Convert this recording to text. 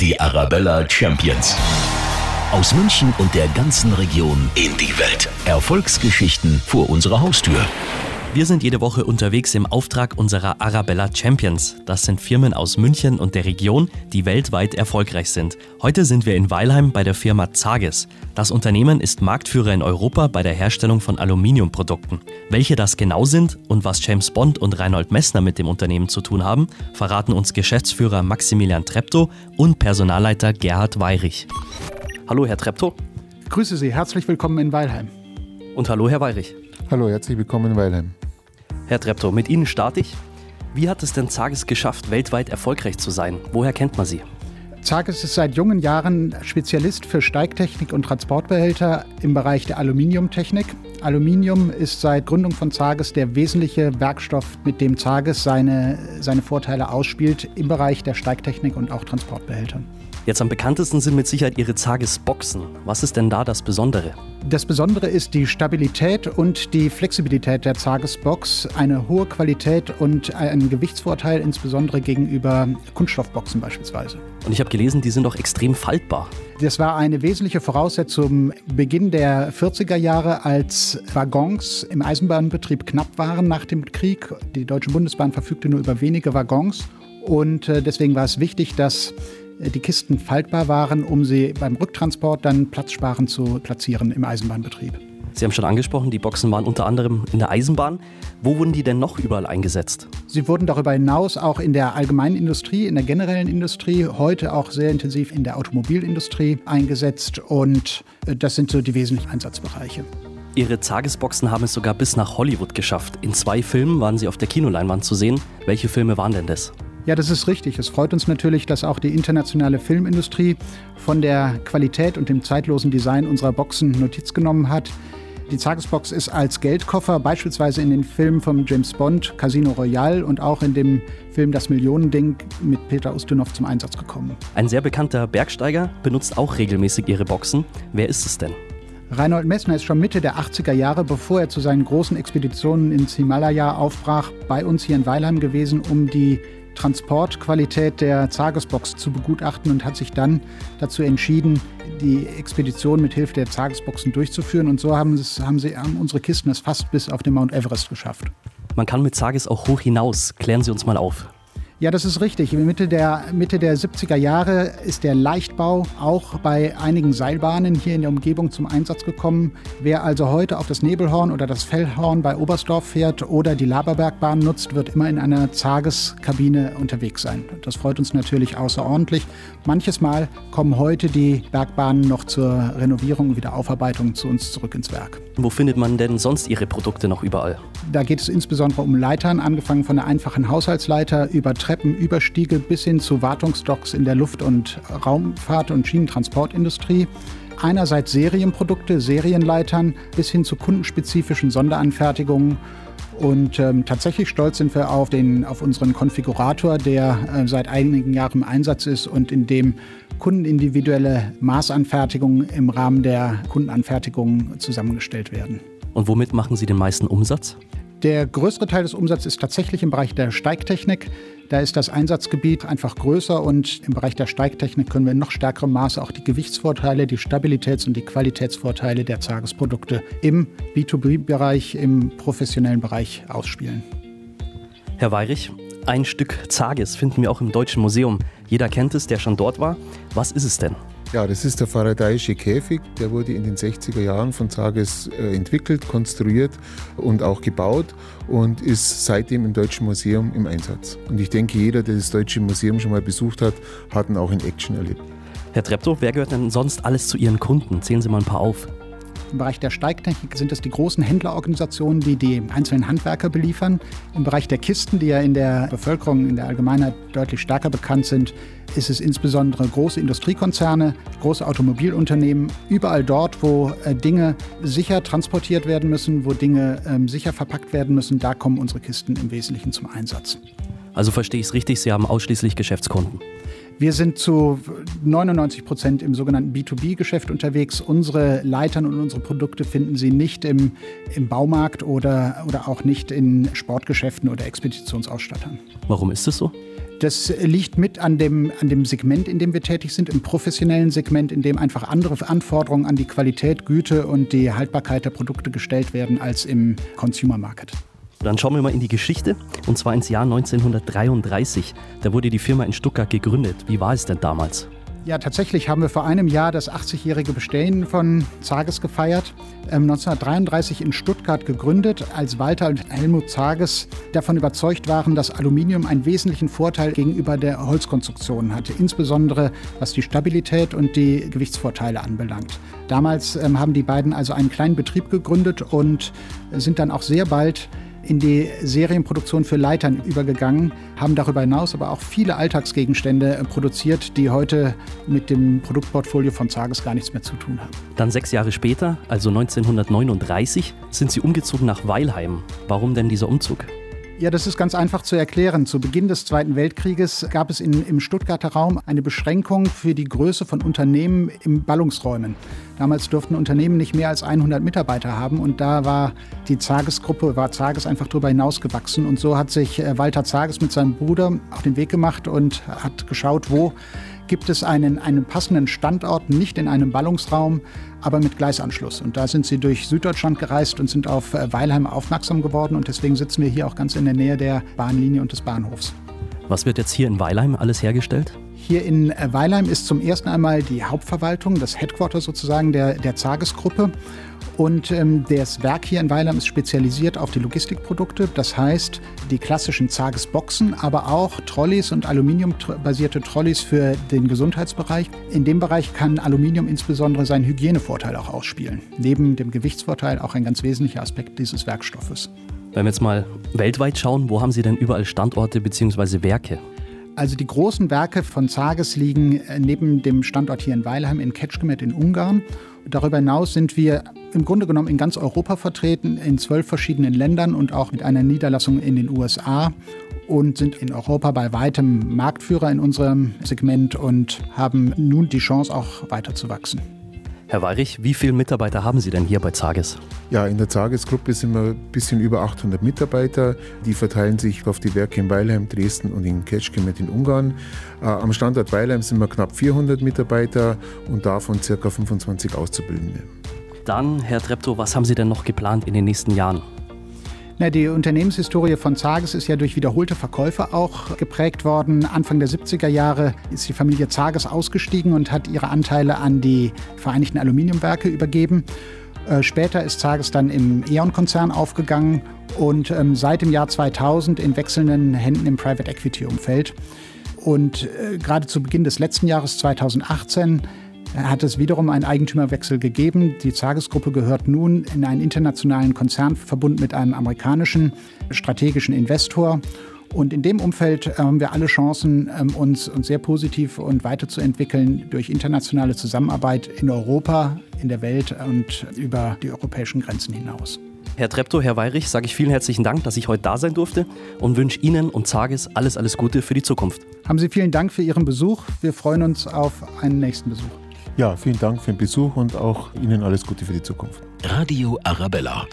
Die Arabella Champions. Aus München und der ganzen Region in die Welt. Erfolgsgeschichten vor unserer Haustür. Wir sind jede Woche unterwegs im Auftrag unserer Arabella Champions. Das sind Firmen aus München und der Region, die weltweit erfolgreich sind. Heute sind wir in Weilheim bei der Firma Zages. Das Unternehmen ist Marktführer in Europa bei der Herstellung von Aluminiumprodukten. Welche das genau sind und was James Bond und Reinhold Messner mit dem Unternehmen zu tun haben, verraten uns Geschäftsführer Maximilian Treptow und Personalleiter Gerhard Weirich. Hallo, Herr Treptow. Grüße Sie, herzlich willkommen in Weilheim. Und hallo, Herr Weirich. Hallo, herzlich willkommen in Weilheim. Herr Treptow, mit Ihnen starte ich. Wie hat es denn Zages geschafft, weltweit erfolgreich zu sein? Woher kennt man Sie? Zages ist seit jungen Jahren Spezialist für Steigtechnik und Transportbehälter im Bereich der Aluminiumtechnik. Aluminium ist seit Gründung von Zages der wesentliche Werkstoff, mit dem Zages seine, seine Vorteile ausspielt im Bereich der Steigtechnik und auch Transportbehältern. Jetzt am bekanntesten sind mit Sicherheit Ihre Zages-Boxen. Was ist denn da das Besondere? Das Besondere ist die Stabilität und die Flexibilität der Zages-Box. Eine hohe Qualität und ein Gewichtsvorteil, insbesondere gegenüber Kunststoffboxen beispielsweise. Und ich habe gelesen, die sind auch extrem faltbar. Das war eine wesentliche Voraussetzung Beginn der 40er Jahre, als Waggons im Eisenbahnbetrieb knapp waren nach dem Krieg. Die Deutsche Bundesbahn verfügte nur über wenige Waggons. Und äh, deswegen war es wichtig, dass die Kisten faltbar waren, um sie beim Rücktransport dann platzsparend zu platzieren im Eisenbahnbetrieb. Sie haben schon angesprochen, die Boxen waren unter anderem in der Eisenbahn. Wo wurden die denn noch überall eingesetzt? Sie wurden darüber hinaus auch in der allgemeinen Industrie, in der generellen Industrie, heute auch sehr intensiv in der Automobilindustrie eingesetzt. Und äh, das sind so die wesentlichen Einsatzbereiche. Ihre Zagesboxen haben es sogar bis nach Hollywood geschafft. In zwei Filmen waren sie auf der Kinoleinwand zu sehen. Welche Filme waren denn das? Ja, das ist richtig. Es freut uns natürlich, dass auch die internationale Filmindustrie von der Qualität und dem zeitlosen Design unserer Boxen Notiz genommen hat. Die Zagesbox ist als Geldkoffer beispielsweise in den Filmen von James Bond, Casino Royale und auch in dem Film Das Millionending mit Peter Ustinov zum Einsatz gekommen. Ein sehr bekannter Bergsteiger benutzt auch regelmäßig ihre Boxen. Wer ist es denn? Reinhold Messner ist schon Mitte der 80er Jahre, bevor er zu seinen großen Expeditionen ins Himalaya aufbrach, bei uns hier in Weilheim gewesen, um die Transportqualität der Zagesbox zu begutachten und hat sich dann dazu entschieden, die Expedition mit Hilfe der Zagesboxen durchzuführen. Und so haben, es, haben, sie, haben unsere Kisten es fast bis auf den Mount Everest geschafft. Man kann mit Zages auch hoch hinaus. Klären Sie uns mal auf. Ja, das ist richtig. Mitte der, Mitte der 70er Jahre ist der Leichtbau auch bei einigen Seilbahnen hier in der Umgebung zum Einsatz gekommen. Wer also heute auf das Nebelhorn oder das Fellhorn bei Oberstdorf fährt oder die Laberbergbahn nutzt, wird immer in einer Zageskabine unterwegs sein. Das freut uns natürlich außerordentlich. Manches Mal kommen heute die Bergbahnen noch zur Renovierung und Wiederaufarbeitung zu uns zurück ins Werk. Wo findet man denn sonst Ihre Produkte noch überall? Da geht es insbesondere um Leitern, angefangen von der einfachen Haushaltsleiter über Treppen, Überstiege bis hin zu Wartungsdocks in der Luft- und Raumfahrt- und Schienentransportindustrie. Einerseits Serienprodukte, Serienleitern bis hin zu kundenspezifischen Sonderanfertigungen. Und ähm, tatsächlich stolz sind wir auf, den, auf unseren Konfigurator, der äh, seit einigen Jahren im Einsatz ist und in dem kundenindividuelle Maßanfertigungen im Rahmen der Kundenanfertigung zusammengestellt werden. Und womit machen Sie den meisten Umsatz? Der größere Teil des Umsatzes ist tatsächlich im Bereich der Steigtechnik. Da ist das Einsatzgebiet einfach größer und im Bereich der Steigtechnik können wir in noch stärkerem Maße auch die Gewichtsvorteile, die Stabilitäts- und die Qualitätsvorteile der Zagesprodukte im B2B-Bereich, im professionellen Bereich ausspielen. Herr Weirich, ein Stück Zages finden wir auch im Deutschen Museum. Jeder kennt es, der schon dort war. Was ist es denn? Ja, das ist der Faradayische Käfig. Der wurde in den 60er Jahren von Zages äh, entwickelt, konstruiert und auch gebaut und ist seitdem im Deutschen Museum im Einsatz. Und ich denke, jeder, der das Deutsche Museum schon mal besucht hat, hat ihn auch in Action erlebt. Herr Treptow, wer gehört denn sonst alles zu Ihren Kunden? Zählen Sie mal ein paar auf. Im Bereich der Steigtechnik sind es die großen Händlerorganisationen, die die einzelnen Handwerker beliefern. Im Bereich der Kisten, die ja in der Bevölkerung, in der Allgemeinheit deutlich stärker bekannt sind, ist es insbesondere große Industriekonzerne, große Automobilunternehmen. Überall dort, wo äh, Dinge sicher transportiert werden müssen, wo Dinge ähm, sicher verpackt werden müssen, da kommen unsere Kisten im Wesentlichen zum Einsatz. Also verstehe ich es richtig, Sie haben ausschließlich Geschäftskunden. Wir sind zu 99 Prozent im sogenannten B2B-Geschäft unterwegs. Unsere Leitern und unsere Produkte finden Sie nicht im, im Baumarkt oder, oder auch nicht in Sportgeschäften oder Expeditionsausstattern. Warum ist es so? Das liegt mit an dem, an dem Segment, in dem wir tätig sind, im professionellen Segment, in dem einfach andere Anforderungen an die Qualität, Güte und die Haltbarkeit der Produkte gestellt werden als im Consumer Market. Dann schauen wir mal in die Geschichte und zwar ins Jahr 1933. Da wurde die Firma in Stuttgart gegründet. Wie war es denn damals? Ja, tatsächlich haben wir vor einem Jahr das 80-jährige Bestehen von Zages gefeiert. 1933 ähm, in Stuttgart gegründet, als Walter und Helmut Zages davon überzeugt waren, dass Aluminium einen wesentlichen Vorteil gegenüber der Holzkonstruktion hatte, insbesondere was die Stabilität und die Gewichtsvorteile anbelangt. Damals ähm, haben die beiden also einen kleinen Betrieb gegründet und sind dann auch sehr bald in die Serienproduktion für Leitern übergegangen, haben darüber hinaus aber auch viele Alltagsgegenstände äh, produziert, die heute mit dem Produktportfolio von Zages gar nichts mehr zu tun haben. Dann sechs Jahre später, also 1939, sind Sie umgezogen nach Weilheim. Warum denn dieser Umzug? Ja, das ist ganz einfach zu erklären. Zu Beginn des Zweiten Weltkrieges gab es in, im Stuttgarter Raum eine Beschränkung für die Größe von Unternehmen im Ballungsräumen. Damals durften Unternehmen nicht mehr als 100 Mitarbeiter haben und da war die Zagesgruppe, war Zages einfach darüber hinausgewachsen und so hat sich äh, Walter Zages mit seinem Bruder auf den Weg gemacht und hat geschaut, wo gibt es einen, einen passenden Standort, nicht in einem Ballungsraum, aber mit Gleisanschluss. Und da sind sie durch Süddeutschland gereist und sind auf äh, Weilheim aufmerksam geworden. Und deswegen sitzen wir hier auch ganz in der Nähe der Bahnlinie und des Bahnhofs. Was wird jetzt hier in Weilheim alles hergestellt? Hier in äh, Weilheim ist zum ersten einmal die Hauptverwaltung, das Headquarter sozusagen der, der Zages-Gruppe. Und ähm, das Werk hier in Weilheim ist spezialisiert auf die Logistikprodukte. Das heißt, die klassischen Zages-Boxen, aber auch Trolleys und aluminiumbasierte Trolleys für den Gesundheitsbereich. In dem Bereich kann Aluminium insbesondere seinen Hygienevorteil auch ausspielen. Neben dem Gewichtsvorteil auch ein ganz wesentlicher Aspekt dieses Werkstoffes. Wenn wir jetzt mal weltweit schauen, wo haben Sie denn überall Standorte bzw. Werke? Also die großen Werke von Zages liegen äh, neben dem Standort hier in Weilheim in Kecskemét in Ungarn. Darüber hinaus sind wir im Grunde genommen in ganz Europa vertreten, in zwölf verschiedenen Ländern und auch mit einer Niederlassung in den USA und sind in Europa bei weitem Marktführer in unserem Segment und haben nun die Chance, auch weiter zu wachsen. Herr Weirich, wie viele Mitarbeiter haben Sie denn hier bei Zages? Ja, in der Zages-Gruppe sind wir ein bisschen über 800 Mitarbeiter. Die verteilen sich auf die Werke in Weilheim, Dresden und in Kecskemét in Ungarn. Äh, am Standort Weilheim sind wir knapp 400 Mitarbeiter und davon ca. 25 Auszubildende. Dann, Herr Treptow, was haben Sie denn noch geplant in den nächsten Jahren? Na, die Unternehmenshistorie von Zages ist ja durch wiederholte Verkäufe auch geprägt worden. Anfang der 70er Jahre ist die Familie Zages ausgestiegen und hat ihre Anteile an die Vereinigten Aluminiumwerke übergeben. Äh, später ist Zages dann im E.ON-Konzern aufgegangen und ähm, seit dem Jahr 2000 in wechselnden Händen im Private Equity-Umfeld. Und äh, gerade zu Beginn des letzten Jahres 2018 hat es wiederum einen Eigentümerwechsel gegeben. Die Zagesgruppe gehört nun in einen internationalen Konzernverbund mit einem amerikanischen strategischen Investor. Und in dem Umfeld äh, haben wir alle Chancen, ähm, uns, uns sehr positiv und weiterzuentwickeln durch internationale Zusammenarbeit in Europa, in der Welt und über die europäischen Grenzen hinaus. Herr Treptow, Herr Weirich, sage ich vielen herzlichen Dank, dass ich heute da sein durfte und wünsche Ihnen und Zages alles, alles Gute für die Zukunft. Haben Sie vielen Dank für Ihren Besuch. Wir freuen uns auf einen nächsten Besuch. Ja, vielen Dank für den Besuch und auch Ihnen alles Gute für die Zukunft. Radio Arabella.